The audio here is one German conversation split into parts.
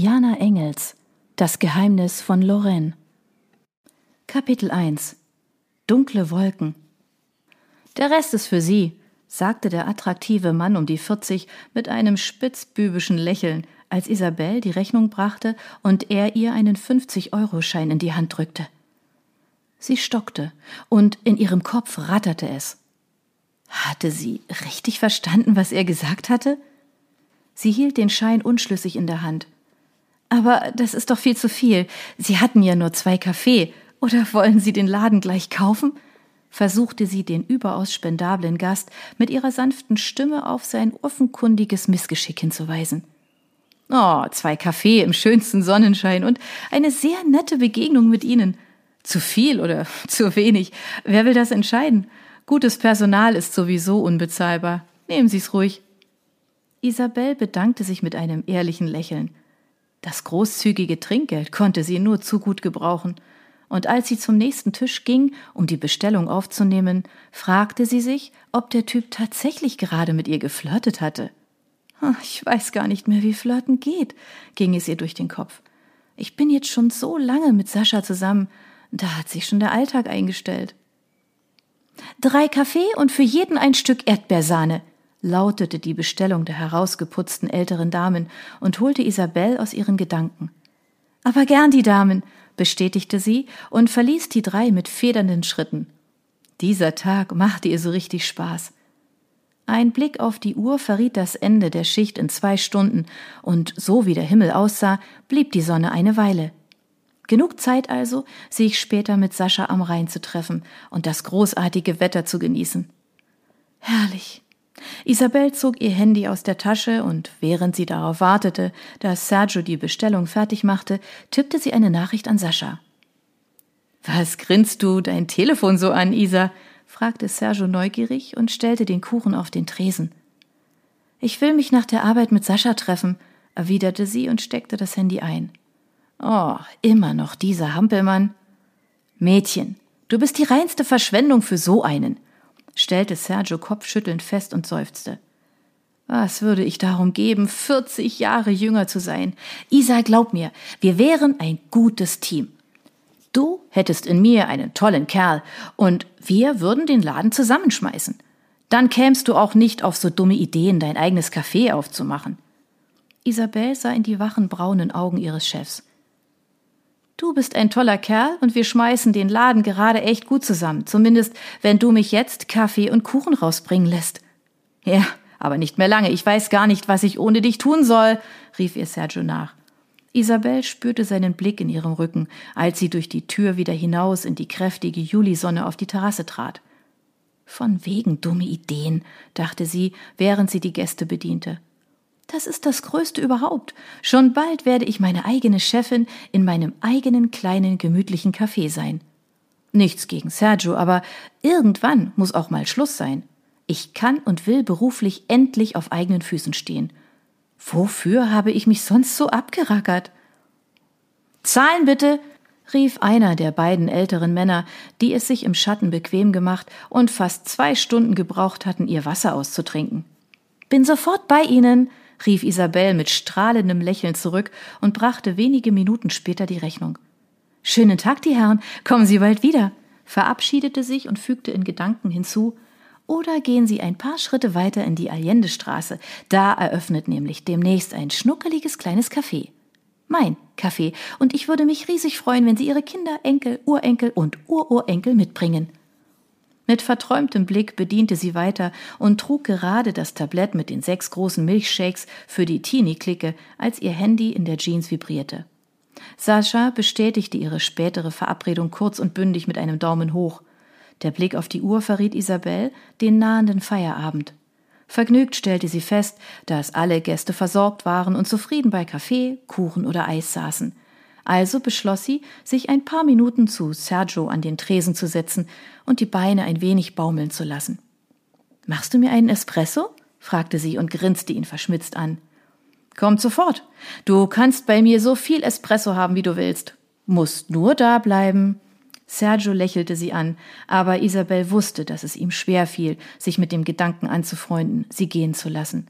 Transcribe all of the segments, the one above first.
Jana Engels Das Geheimnis von Lorraine Kapitel 1 Dunkle Wolken Der Rest ist für Sie, sagte der attraktive Mann um die 40 mit einem spitzbübischen Lächeln, als Isabelle die Rechnung brachte und er ihr einen 50-Euro-Schein in die Hand drückte. Sie stockte, und in ihrem Kopf ratterte es. Hatte sie richtig verstanden, was er gesagt hatte? Sie hielt den Schein unschlüssig in der Hand. Aber das ist doch viel zu viel. Sie hatten ja nur zwei Kaffee. Oder wollen Sie den Laden gleich kaufen? versuchte sie den überaus spendablen Gast mit ihrer sanften Stimme auf sein offenkundiges Missgeschick hinzuweisen. Oh, zwei Kaffee im schönsten Sonnenschein und eine sehr nette Begegnung mit Ihnen. Zu viel oder zu wenig? Wer will das entscheiden? Gutes Personal ist sowieso unbezahlbar. Nehmen Sie's ruhig. Isabel bedankte sich mit einem ehrlichen Lächeln. Das großzügige Trinkgeld konnte sie nur zu gut gebrauchen, und als sie zum nächsten Tisch ging, um die Bestellung aufzunehmen, fragte sie sich, ob der Typ tatsächlich gerade mit ihr geflirtet hatte. Ich weiß gar nicht mehr, wie Flirten geht, ging es ihr durch den Kopf. Ich bin jetzt schon so lange mit Sascha zusammen, da hat sich schon der Alltag eingestellt. Drei Kaffee und für jeden ein Stück Erdbeersahne, lautete die Bestellung der herausgeputzten älteren Damen und holte Isabelle aus ihren Gedanken. Aber gern die Damen, bestätigte sie und verließ die drei mit federnden Schritten. Dieser Tag machte ihr so richtig Spaß. Ein Blick auf die Uhr verriet das Ende der Schicht in zwei Stunden, und so wie der Himmel aussah, blieb die Sonne eine Weile. Genug Zeit also, sich später mit Sascha am Rhein zu treffen und das großartige Wetter zu genießen. Herrlich. Isabel zog ihr Handy aus der Tasche und während sie darauf wartete, dass Sergio die Bestellung fertig machte, tippte sie eine Nachricht an Sascha. Was grinst du dein Telefon so an, Isa? fragte Sergio neugierig und stellte den Kuchen auf den Tresen. Ich will mich nach der Arbeit mit Sascha treffen, erwiderte sie und steckte das Handy ein. Oh, immer noch dieser Hampelmann. Mädchen, du bist die reinste Verschwendung für so einen stellte Sergio kopfschüttelnd fest und seufzte. Was würde ich darum geben, 40 Jahre jünger zu sein? Isa, glaub mir, wir wären ein gutes Team. Du hättest in mir einen tollen Kerl und wir würden den Laden zusammenschmeißen. Dann kämst du auch nicht auf so dumme Ideen, dein eigenes Café aufzumachen. Isabel sah in die wachen braunen Augen ihres Chefs. Du bist ein toller Kerl und wir schmeißen den Laden gerade echt gut zusammen. Zumindest, wenn du mich jetzt Kaffee und Kuchen rausbringen lässt. Ja, aber nicht mehr lange. Ich weiß gar nicht, was ich ohne dich tun soll, rief ihr Sergio nach. Isabel spürte seinen Blick in ihrem Rücken, als sie durch die Tür wieder hinaus in die kräftige Julisonne auf die Terrasse trat. Von wegen dumme Ideen, dachte sie, während sie die Gäste bediente. Das ist das Größte überhaupt. Schon bald werde ich meine eigene Chefin in meinem eigenen kleinen gemütlichen Café sein. Nichts gegen Sergio, aber irgendwann muss auch mal Schluss sein. Ich kann und will beruflich endlich auf eigenen Füßen stehen. Wofür habe ich mich sonst so abgerackert? Zahlen bitte, rief einer der beiden älteren Männer, die es sich im Schatten bequem gemacht und fast zwei Stunden gebraucht hatten, ihr Wasser auszutrinken. Bin sofort bei Ihnen, rief Isabel mit strahlendem Lächeln zurück und brachte wenige Minuten später die Rechnung. Schönen Tag, die Herren, kommen Sie bald wieder, verabschiedete sich und fügte in Gedanken hinzu, oder gehen Sie ein paar Schritte weiter in die Allendestraße, da eröffnet nämlich demnächst ein schnuckeliges kleines Café. Mein Café, und ich würde mich riesig freuen, wenn Sie Ihre Kinder, Enkel, Urenkel und Ururenkel mitbringen. Mit verträumtem Blick bediente sie weiter und trug gerade das Tablett mit den sechs großen Milchshakes für die Teenie-Clique, als ihr Handy in der Jeans vibrierte. Sascha bestätigte ihre spätere Verabredung kurz und bündig mit einem Daumen hoch. Der Blick auf die Uhr verriet Isabel den nahenden Feierabend. Vergnügt stellte sie fest, dass alle Gäste versorgt waren und zufrieden bei Kaffee, Kuchen oder Eis saßen. Also beschloss sie, sich ein paar Minuten zu Sergio an den Tresen zu setzen und die Beine ein wenig baumeln zu lassen. Machst du mir einen Espresso? fragte sie und grinste ihn verschmitzt an. Kommt sofort. Du kannst bei mir so viel Espresso haben, wie du willst. Musst nur da bleiben. Sergio lächelte sie an, aber Isabel wusste, dass es ihm schwer fiel, sich mit dem Gedanken anzufreunden, sie gehen zu lassen.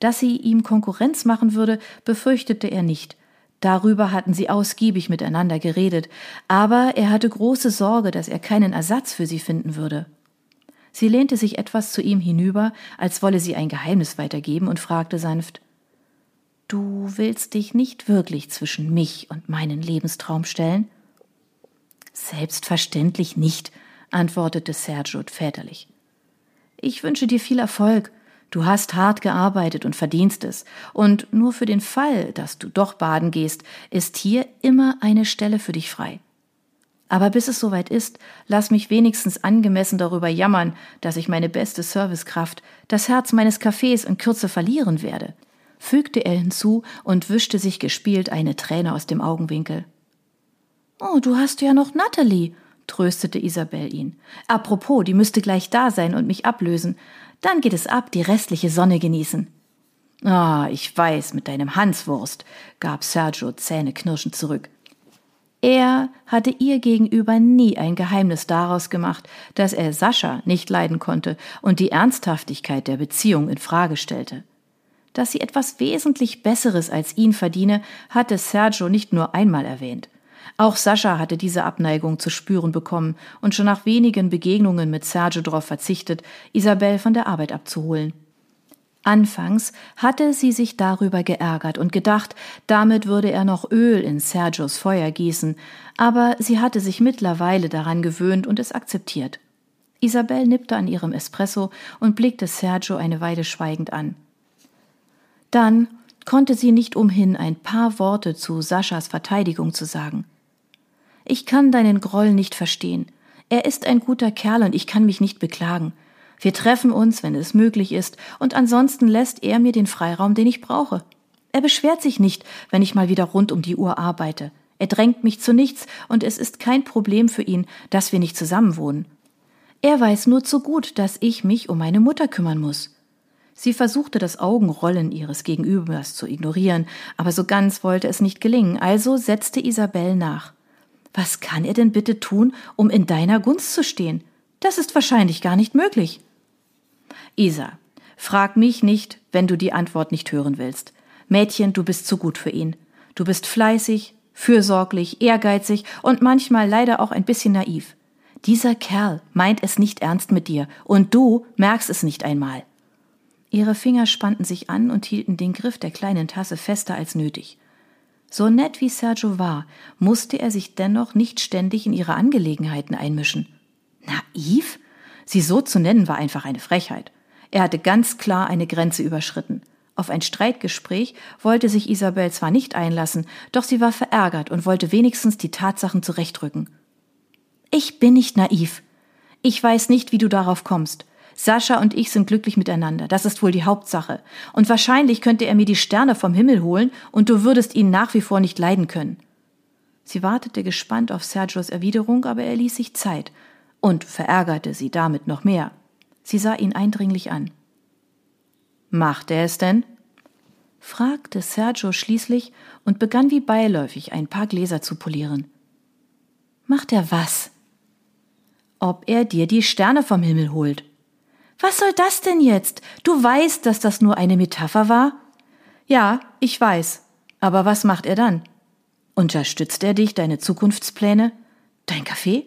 Dass sie ihm Konkurrenz machen würde, befürchtete er nicht. Darüber hatten sie ausgiebig miteinander geredet, aber er hatte große Sorge, dass er keinen Ersatz für sie finden würde. Sie lehnte sich etwas zu ihm hinüber, als wolle sie ein Geheimnis weitergeben, und fragte sanft Du willst dich nicht wirklich zwischen mich und meinen Lebenstraum stellen? Selbstverständlich nicht, antwortete Sergio väterlich. Ich wünsche dir viel Erfolg. Du hast hart gearbeitet und verdienst es. Und nur für den Fall, dass du doch baden gehst, ist hier immer eine Stelle für dich frei. Aber bis es soweit ist, lass mich wenigstens angemessen darüber jammern, dass ich meine beste Servicekraft, das Herz meines Cafés in Kürze verlieren werde, fügte er hinzu und wischte sich gespielt eine Träne aus dem Augenwinkel. Oh, du hast ja noch Natalie, tröstete Isabel ihn. Apropos, die müsste gleich da sein und mich ablösen. Dann geht es ab, die restliche Sonne genießen. Ah, ich weiß, mit deinem Hanswurst, gab Sergio zähneknirschend zurück. Er hatte ihr gegenüber nie ein Geheimnis daraus gemacht, dass er Sascha nicht leiden konnte und die Ernsthaftigkeit der Beziehung in Frage stellte. Dass sie etwas wesentlich Besseres als ihn verdiene, hatte Sergio nicht nur einmal erwähnt. Auch Sascha hatte diese Abneigung zu spüren bekommen und schon nach wenigen Begegnungen mit Sergio darauf verzichtet, Isabel von der Arbeit abzuholen. Anfangs hatte sie sich darüber geärgert und gedacht, damit würde er noch Öl in Sergios Feuer gießen, aber sie hatte sich mittlerweile daran gewöhnt und es akzeptiert. Isabel nippte an ihrem Espresso und blickte Sergio eine Weile schweigend an. Dann konnte sie nicht umhin, ein paar Worte zu Saschas Verteidigung zu sagen. Ich kann deinen Groll nicht verstehen. Er ist ein guter Kerl und ich kann mich nicht beklagen. Wir treffen uns, wenn es möglich ist, und ansonsten lässt er mir den Freiraum, den ich brauche. Er beschwert sich nicht, wenn ich mal wieder rund um die Uhr arbeite. Er drängt mich zu nichts, und es ist kein Problem für ihn, dass wir nicht zusammenwohnen. Er weiß nur zu gut, dass ich mich um meine Mutter kümmern muss. Sie versuchte das Augenrollen ihres Gegenübers zu ignorieren, aber so ganz wollte es nicht gelingen, also setzte Isabel nach. Was kann er denn bitte tun, um in deiner Gunst zu stehen? Das ist wahrscheinlich gar nicht möglich. Isa, frag mich nicht, wenn du die Antwort nicht hören willst. Mädchen, du bist zu gut für ihn. Du bist fleißig, fürsorglich, ehrgeizig und manchmal leider auch ein bisschen naiv. Dieser Kerl meint es nicht ernst mit dir und du merkst es nicht einmal. Ihre Finger spannten sich an und hielten den Griff der kleinen Tasse fester als nötig. So nett wie Sergio war, musste er sich dennoch nicht ständig in ihre Angelegenheiten einmischen. Naiv? Sie so zu nennen war einfach eine Frechheit. Er hatte ganz klar eine Grenze überschritten. Auf ein Streitgespräch wollte sich Isabel zwar nicht einlassen, doch sie war verärgert und wollte wenigstens die Tatsachen zurechtrücken. Ich bin nicht naiv. Ich weiß nicht, wie du darauf kommst. Sascha und ich sind glücklich miteinander, das ist wohl die Hauptsache. Und wahrscheinlich könnte er mir die Sterne vom Himmel holen und du würdest ihn nach wie vor nicht leiden können. Sie wartete gespannt auf Sergios Erwiderung, aber er ließ sich Zeit und verärgerte sie damit noch mehr. Sie sah ihn eindringlich an. Macht er es denn? fragte Sergio schließlich und begann wie beiläufig ein paar Gläser zu polieren. Macht er was? Ob er dir die Sterne vom Himmel holt. Was soll das denn jetzt? Du weißt, dass das nur eine Metapher war? Ja, ich weiß. Aber was macht er dann? Unterstützt er dich, deine Zukunftspläne? Dein Kaffee?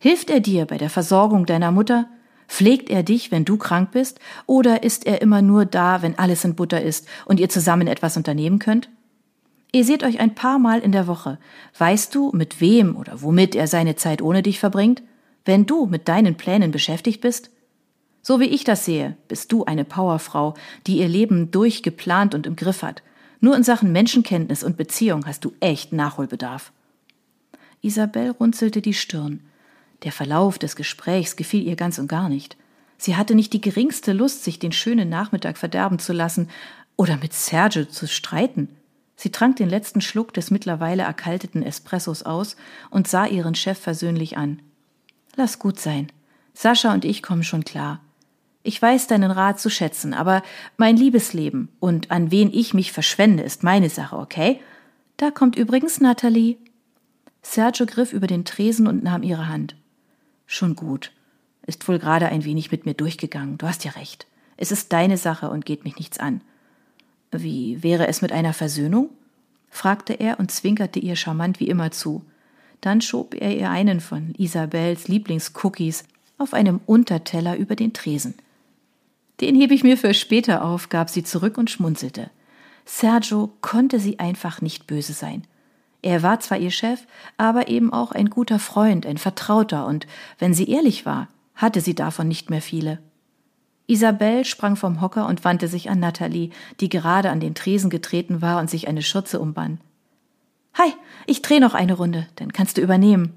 Hilft er dir bei der Versorgung deiner Mutter? Pflegt er dich, wenn du krank bist, oder ist er immer nur da, wenn alles in Butter ist und ihr zusammen etwas unternehmen könnt? Ihr seht euch ein paar Mal in der Woche. Weißt du, mit wem oder womit er seine Zeit ohne dich verbringt? Wenn du mit deinen Plänen beschäftigt bist? So wie ich das sehe, bist du eine Powerfrau, die ihr Leben durchgeplant und im Griff hat. Nur in Sachen Menschenkenntnis und Beziehung hast du echt Nachholbedarf. Isabel runzelte die Stirn. Der Verlauf des Gesprächs gefiel ihr ganz und gar nicht. Sie hatte nicht die geringste Lust, sich den schönen Nachmittag verderben zu lassen oder mit Serge zu streiten. Sie trank den letzten Schluck des mittlerweile erkalteten Espressos aus und sah ihren Chef versöhnlich an. Lass gut sein. Sascha und ich kommen schon klar. Ich weiß deinen Rat zu schätzen, aber mein Liebesleben und an wen ich mich verschwende, ist meine Sache, okay? Da kommt übrigens Natalie. Sergio griff über den Tresen und nahm ihre Hand. Schon gut. Ist wohl gerade ein wenig mit mir durchgegangen. Du hast ja recht. Es ist deine Sache und geht mich nichts an. Wie wäre es mit einer Versöhnung? fragte er und zwinkerte ihr charmant wie immer zu. Dann schob er ihr einen von Isabels Lieblingscookies auf einem Unterteller über den Tresen. Den hebe ich mir für später auf, gab sie zurück und schmunzelte. Sergio konnte sie einfach nicht böse sein. Er war zwar ihr Chef, aber eben auch ein guter Freund, ein Vertrauter, und wenn sie ehrlich war, hatte sie davon nicht mehr viele. Isabel sprang vom Hocker und wandte sich an Natalie, die gerade an den Tresen getreten war und sich eine Schürze umband. Hi, ich dreh noch eine Runde, dann kannst du übernehmen.